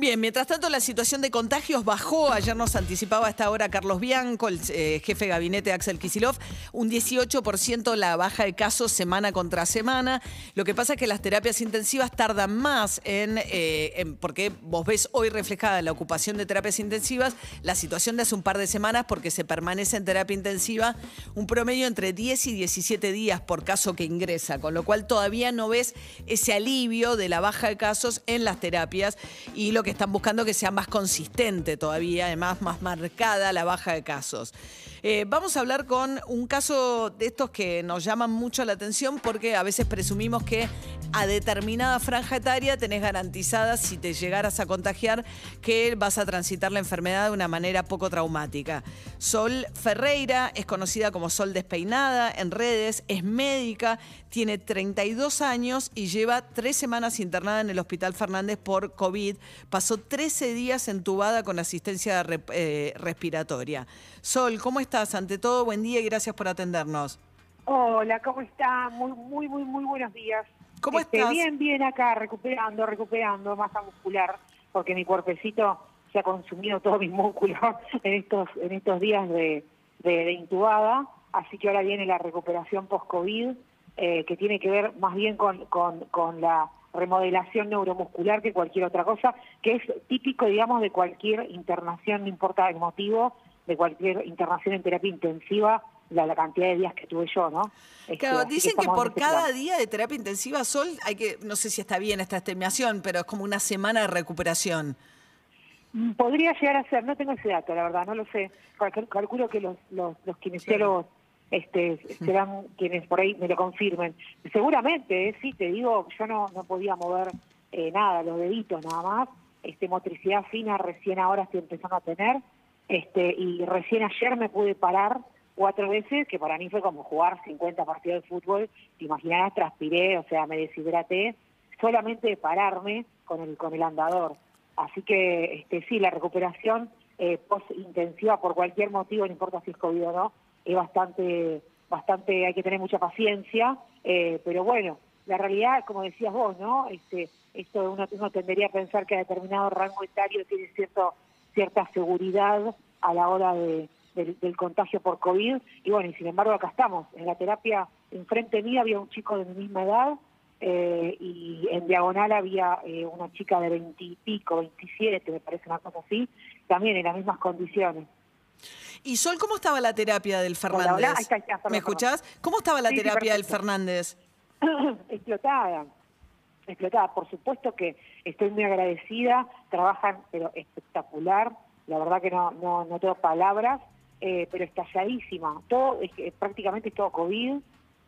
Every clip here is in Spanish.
Bien, mientras tanto la situación de contagios bajó. Ayer nos anticipaba a esta hora Carlos Bianco, el eh, jefe de gabinete Axel Kisilov, un 18% la baja de casos semana contra semana. Lo que pasa es que las terapias intensivas tardan más en, eh, en- porque vos ves hoy reflejada la ocupación de terapias intensivas, la situación de hace un par de semanas porque se permanece en terapia intensiva un promedio entre 10 y 17 días por caso que ingresa, con lo cual todavía no ves ese alivio de la baja de casos en las terapias y lo que están buscando que sea más consistente todavía, además más marcada la baja de casos. Eh, vamos a hablar con un caso de estos que nos llaman mucho la atención porque a veces presumimos que a determinada franja etaria tenés garantizada, si te llegaras a contagiar, que vas a transitar la enfermedad de una manera poco traumática. Sol Ferreira es conocida como Sol Despeinada en redes, es médica, tiene 32 años y lleva tres semanas internada en el Hospital Fernández por COVID. Pasó 13 días entubada con asistencia eh, respiratoria. Sol, ¿cómo estás? Ante todo, buen día y gracias por atendernos. Hola, ¿cómo está? Muy, muy, muy, muy buenos días. ¿Cómo Este, estás? Bien, bien acá, recuperando, recuperando masa muscular, porque mi cuerpecito se ha consumido todo mi músculo en estos, en estos días de, de, de intubada, así que ahora viene la recuperación post-COVID, eh, que tiene que ver más bien con, con, con la remodelación neuromuscular que cualquier otra cosa, que es típico, digamos, de cualquier internación, no importa el motivo, de cualquier internación en terapia intensiva, la, la cantidad de días que tuve yo, ¿no? Este, Claro, dicen que por cada plan. día de terapia intensiva, Sol, hay que, no sé si está bien esta estimación, pero es como una semana de recuperación. Mm, Podría llegar a ser, no tengo ese dato, la verdad, no lo sé. Cal- Calculo que los, los, los kinesiólogos este, serán quienes por ahí me lo confirmen. Seguramente, eh, sí, te digo, yo no, no podía mover eh, nada, los deditos nada más. Este, motricidad fina recién ahora estoy empezando a tener. Este, y recién ayer me pude parar cuatro veces, que para mí fue como jugar 50 partidos de fútbol. Te imaginarás, transpiré, o sea, me deshidraté solamente de pararme con el, con el andador. Así que este, sí, la recuperación eh, post-intensiva por cualquier motivo, no importa si es COVID o no, es bastante, bastante, hay que tener mucha paciencia, eh, pero bueno, la realidad, como decías vos, ¿no? Este, esto uno, uno tendería a pensar que a determinado rango etario tiene cierto, cierta seguridad a la hora de, del, contagio por COVID, y bueno, y sin embargo acá estamos, en la terapia, enfrente mía había un chico de mi misma edad, eh, y en diagonal había eh, una chica de veintipico, veintisiete, me parece una cosa así, también en las mismas condiciones. Y Sol, ¿cómo estaba la terapia del Fernández? hola, ahí está, ahí está, perdón, ¿Me escuchás? ¿Cómo estaba la Sí, sí, terapia del. Fernández? explotada, explotada. Por supuesto que estoy muy agradecida, trabajan pero espectacular, la verdad que no, no, no tengo palabras, eh, pero estalladísima. Todo, es prácticamente todo COVID,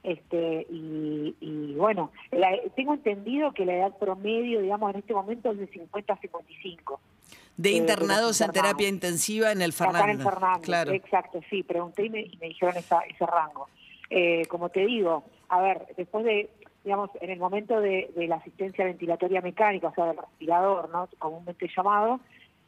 este, y, y bueno, la- tengo entendido que la edad promedio, digamos, en este momento es de 50 a 55. De Eh, de internados en terapia intensiva en el Acá en Fernández. Fernández, Claro. exacto, sí, pregunté y me, y me dijeron esa, ese rango. Eh, como te digo, a ver, después de, digamos, en el momento de, de la asistencia ventilatoria mecánica, o sea, del respirador, ¿no? comúnmente llamado,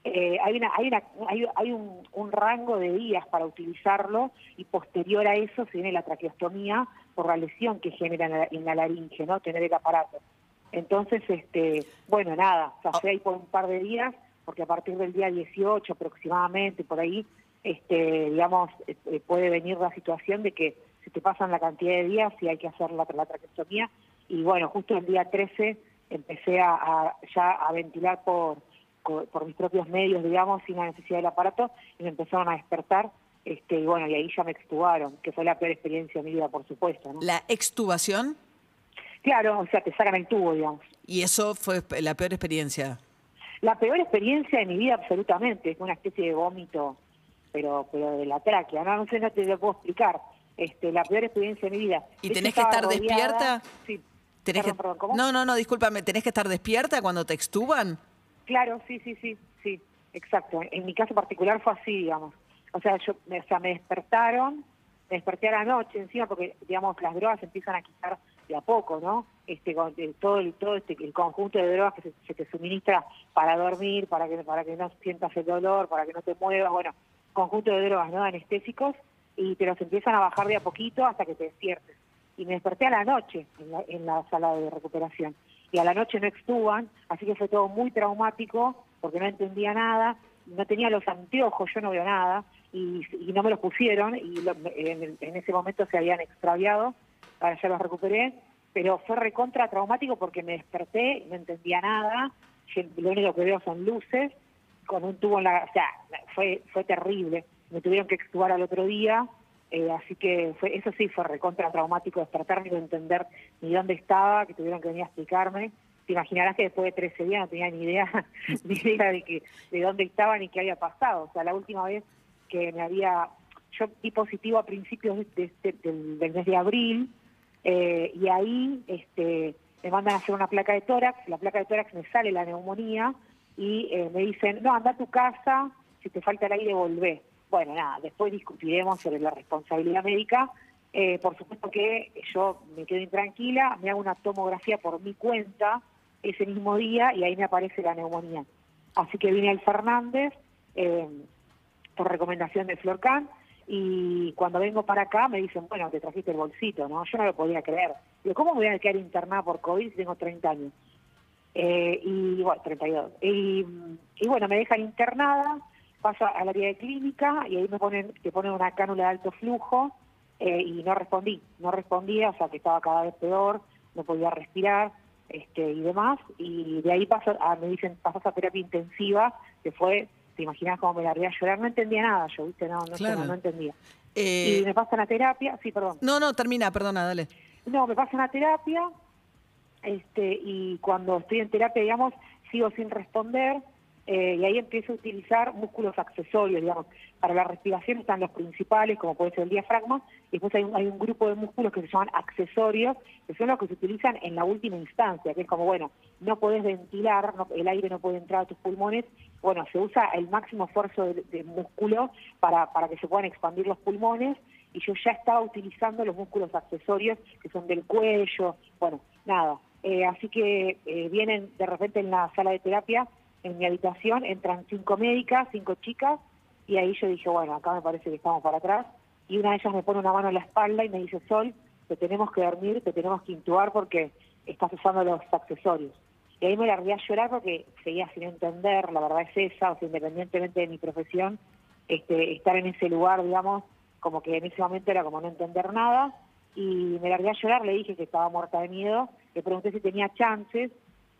eh, hay, una, hay, una, hay, hay un, un rango de días para utilizarlo y posterior a eso se viene la traqueostomía por la lesión que genera en la, en la laringe, ¿no? Tener el aparato. Entonces, este, bueno, nada, pasé ahí por un par de días, porque a partir del día 18 aproximadamente, por ahí, este, digamos, eh, puede venir la situación de que se te pasan la cantidad de días y hay que hacer la, la traqueostomía. Y bueno, justo el día 13 empecé a, a- ya a ventilar por, por, por mis propios medios, digamos, sin la necesidad del aparato, y me empezaron a despertar. Este, y bueno, y ahí ya me extubaron, que fue la peor experiencia de mi vida, por supuesto. ¿no? La extubación, Claro, o sea, te sacan el tubo, digamos. y eso fue la peor experiencia. La peor experiencia de mi vida, absolutamente, es una especie de vómito, pero pero de la tráquea. No, no sé, no te lo puedo explicar. Este, la peor experiencia de mi vida. ¿Y De tenés que estar rodeada- despierta? Sí. ¿Tenés Perdón, que- perdón, ¿cómo? No, no, no, discúlpame, ¿tenés que estar despierta cuando te extuban? Claro, sí, sí, sí, sí, exacto. En mi caso particular fue así, digamos. O sea, yo, o sea, me despertaron, me desperté a la noche encima porque, digamos, las drogas empiezan a quitar de a poco, ¿no? Este, con- eh, todo el, todo este, el conjunto de drogas que se, te suministra para dormir, para que, para que no sientas el dolor, para que no te muevas, bueno, conjunto de drogas, ¿no? Anestésicos, y te los empiezan a bajar de a poquito hasta que te despiertes. y me desperté a la noche en la, en la sala de recuperación. Y a la noche no extuban, así que fue todo muy traumático porque no entendía nada, no tenía los anteojos, yo no veo nada, y, no me los pusieron, y lo- en ese momento se habían extraviado, ahora ya los recuperé, pero fue recontra traumático porque me desperté, no entendía nada, lo único que veo son luces, con un tubo en la... O sea, fue, fue terrible, me tuvieron que extubar al otro día, eh, así que fue, eso sí fue recontra traumático despertarme y no entender ni dónde estaba, que tuvieron que venir a explicarme. Te imaginarás que después de 13 días no tenía ni idea, ni idea de, que, de dónde estaba ni qué había pasado. O sea, la última vez que me había... Yo di positivo a principios de este- del, del mes de abril eh, y ahí este, me mandan a hacer una placa de tórax. La placa de tórax me sale la neumonía y eh, me dicen, no, anda a tu casa, si te falta el aire, volvé. Bueno, nada, después discutiremos sobre la responsabilidad médica. Eh, por supuesto que yo me quedo intranquila, me hago una tomografía por mi cuenta ese mismo día y ahí me aparece la neumonía. Así que vine al Fernández eh, por recomendación de Florcan y cuando vengo para acá me dicen, bueno, te trajiste el bolsito, ¿no? Yo no lo podía creer. Digo, ¿cómo me voy a quedar internada por COVID si tengo 30 años? Eh, y bueno, 32. Y, y bueno, me dejan internada, paso al área de clínica y ahí me ponen, te ponen una cánula de alto flujo eh, y no respondí, no respondía, o sea que estaba cada vez peor, no podía respirar este y demás. Y de ahí paso a, me dicen, pasas a terapia intensiva, que fue, te imaginas cómo me largué a llorar, no entendía nada, yo, viste, no, no, Claro. no, no entendía. Eh, y me pasan a terapia, sí, perdón. no, no, termina, perdona, dale. No, me pasan a terapia este, y cuando estoy en terapia, digamos, sigo sin responder eh, y ahí empiezo a utilizar músculos accesorios, digamos. Para la respiración están los principales, como puede ser el diafragma, y después hay un, hay un grupo de músculos que se llaman accesorios, que son los que se utilizan en la última instancia, que es como, bueno, no podés ventilar, no- el aire no puede entrar a tus pulmones, bueno, se usa el máximo esfuerzo de, músculo para, para que se puedan expandir los pulmones, y yo ya estaba utilizando los músculos accesorios que son del cuello, bueno, nada. Eh, así que eh, vienen de repente en la sala de terapia, en mi habitación, entran cinco médicas, cinco chicas, y ahí yo dije, bueno, acá me parece que estamos para atrás, y una de ellas me pone una mano en la espalda y me dice, Sol, te tenemos que dormir, te tenemos que intubar porque estás usando los accesorios. Y ahí me largué a llorar porque seguía sin entender, la verdad es esa, o sea, independientemente de mi profesión, este, estar en ese lugar, digamos, como que en ese momento era como no entender nada, y me largué a llorar, le dije que estaba muerta de miedo, le pregunté si tenía chances,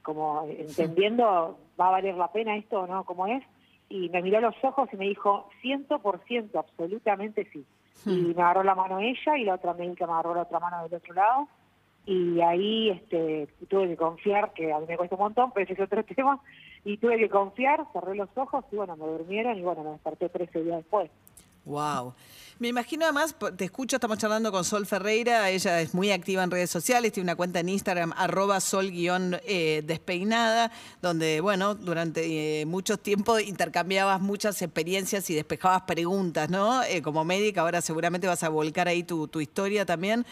como entendiendo, ¿va a valer la pena esto o no? ¿Cómo es? Y me miró a los ojos y me dijo, ciento por ciento, absolutamente sí. Y me agarró la mano ella y la otra médica me agarró la otra mano del otro lado. Y ahí este, tuve que confiar, que a mí me cuesta un montón, pero ese es otro tema. Y tuve que confiar, cerré los ojos y bueno, me durmieron y bueno, me desperté 13 días después. Wow. Me imagino además, te escucho, estamos charlando con Sol Ferreira, ella es muy activa en redes sociales, tiene una cuenta en Instagram, arroba sol-despeinada, donde, bueno, durante eh, mucho tiempo intercambiabas muchas experiencias y despejabas preguntas, ¿no? Eh, como médica, ahora seguramente vas a volcar ahí tu, tu historia también.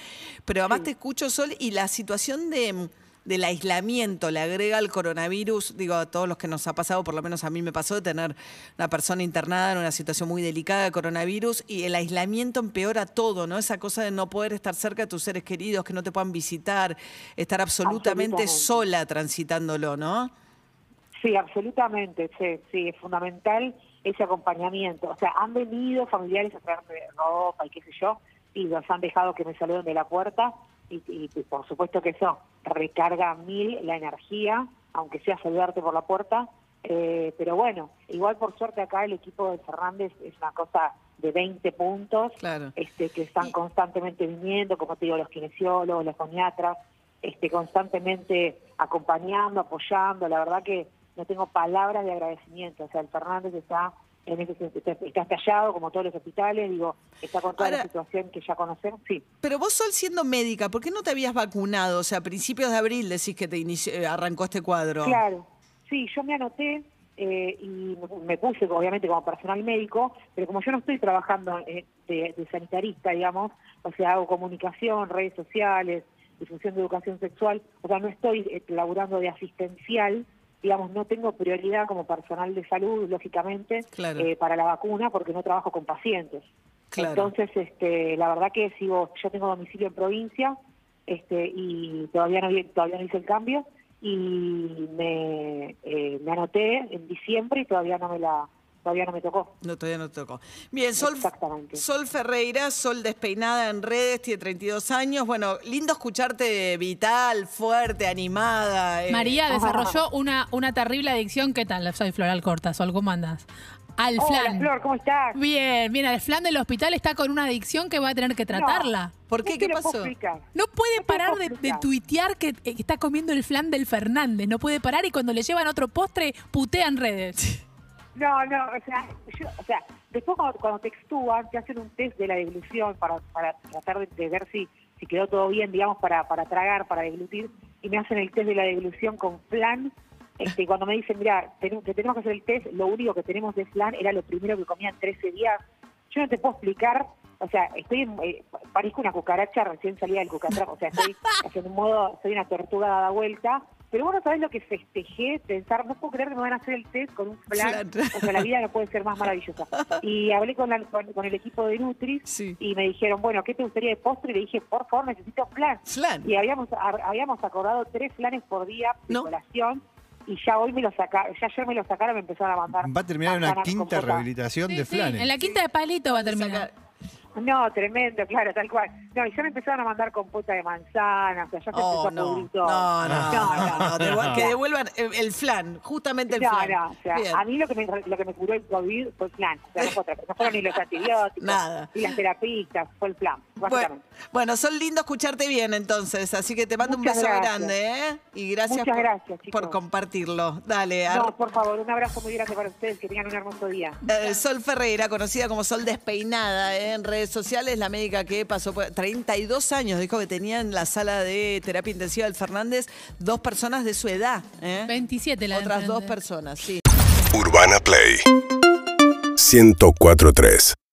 Pero además te escucho, Sol, y la situación de del aislamiento, le agrega el coronavirus, digo, a todos los que nos ha pasado, por lo menos a mí me pasó de tener una persona internada en una situación muy delicada de coronavirus y el aislamiento empeora todo, ¿no? Esa cosa de no poder estar cerca de tus seres queridos, que no te puedan visitar, estar absolutamente, Absolutamente. sola transitándolo, ¿no? Sí, absolutamente, sí, sí, es fundamental ese acompañamiento. O sea, han venido familiares a traerme ropa y qué sé yo, y los han dejado que me saluden de la puerta, y, y, y por supuesto que eso recarga mil la energía, aunque sea saludarte por la puerta. Eh, pero bueno, igual por suerte acá el equipo de Fernández es una cosa de 20 puntos, Claro. este, que están constantemente viniendo, como te digo, los kinesiólogos, los foniatras, este, constantemente acompañando, apoyando. La verdad que no tengo palabras de agradecimiento. O sea, el Fernández está en ese sentido, está, estallado como todos los hospitales, digo, está con toda Ahora- la situación que ya conocemos. Sí. Pero vos, Sol, siendo médica, ¿por qué no te habías vacunado? O sea, a principios de abril decís que te inició- eh, arrancó este cuadro. Claro, sí, yo me anoté eh, y me- me puse obviamente como personal médico, pero como yo no estoy trabajando eh, de, de sanitarista, digamos, o sea, hago comunicación, redes sociales, difusión de educación sexual, o sea, no estoy eh, laburando de asistencial, digamos, no tengo prioridad como personal de salud, lógicamente, Claro. eh, para la vacuna porque no trabajo con pacientes. Claro. Entonces, este, la verdad que sigo, yo tengo domicilio en provincia, este y todavía no todavía no hice el cambio y me, eh, me anoté en diciembre y todavía no me la todavía no me tocó. No, todavía no tocó. Bien, Sol, Exactamente. Sol Ferreira, Sol despeinada en redes, tiene 32 años. Bueno, lindo escucharte vital, fuerte, animada. eh. María desarrolló una, una terrible adicción. ¿Qué tal? Soy Floral Corta, Sol, ¿cómo andas? Al Hola flan. Flor, ¿cómo estás? Bien, bien, al flan del hospital está con una adicción que va a tener que tratarla. ¿Por qué? No ¿Qué te pasó? No puede No te parar de, de tuitear que, eh, que está comiendo el flan del Fernández. No puede parar y cuando le llevan otro postre, putea en redes. No, no, o sea, yo, o sea, después cuando, cuando te extúan, te hacen un test de la deglución para, para tratar de, de ver si, si quedó todo bien, digamos, para, para tragar, para deglutir, y me hacen el test de la deglución con flan. Este, cuando me dicen, mira, tenemos, que tenemos que hacer el test, lo único que tenemos de flan era lo primero que comía en 13 días. Yo no te puedo explicar, o sea, estoy, en- eh, parezco una cucaracha recién salida del cucatrapo, o sea, estoy en un modo, soy una tortuga dada vuelta. Pero bueno, ¿sabes lo que festejé? Pensar, no puedo creer que me van a hacer el test con un flan. Flan. O sea, la vida no puede ser más maravillosa. Y hablé con, la- con, con el equipo de Nutris Sí. y me dijeron, bueno, ¿qué te gustaría de postre? Y le dije, por favor, necesito flan. Flan. Y habíamos a- habíamos acordado tres flanes por día de No. colación y ya hoy me lo sacaron, ya ayer me lo sacaron y me empezaron a mandar. Va a terminar en una quinta rehabilitación Sí, de sí, flanes. en la quinta de palito va a terminar. No, tremendo, claro, tal cual. No, y ya me empezaron a mandar compota de manzana, o sea, ya se Oh, empezó a no. pudrir todo. No, no, no, no, devu- que devuelvan el, el flan, justamente el No, flan. no, o sea, Bien. a mí lo que, me, lo que me curó el COVID fue el. O sea, no, otra fueron ni los antibióticos, Nada. ni las terapistas, fue el plan, Bueno, básicamente. bueno, son lindo escucharte bien entonces, así que te mando Muchas un beso gracias. grande, ¿eh? Y gracias, Muchas por, gracias, chicos. por compartirlo. Dale, ar- No, por favor, un abrazo muy grande para ustedes, que tengan un hermoso día. Eh, Sol Ferreira, conocida como Sol Despeinada ¿eh? en redes sociales, la médica que pasó por 32 años, dijo que tenía en la sala de terapia intensiva del Fernández dos personas de su edad. ¿eh? 27 la Otras dos personas, sí. Urbana Play 1043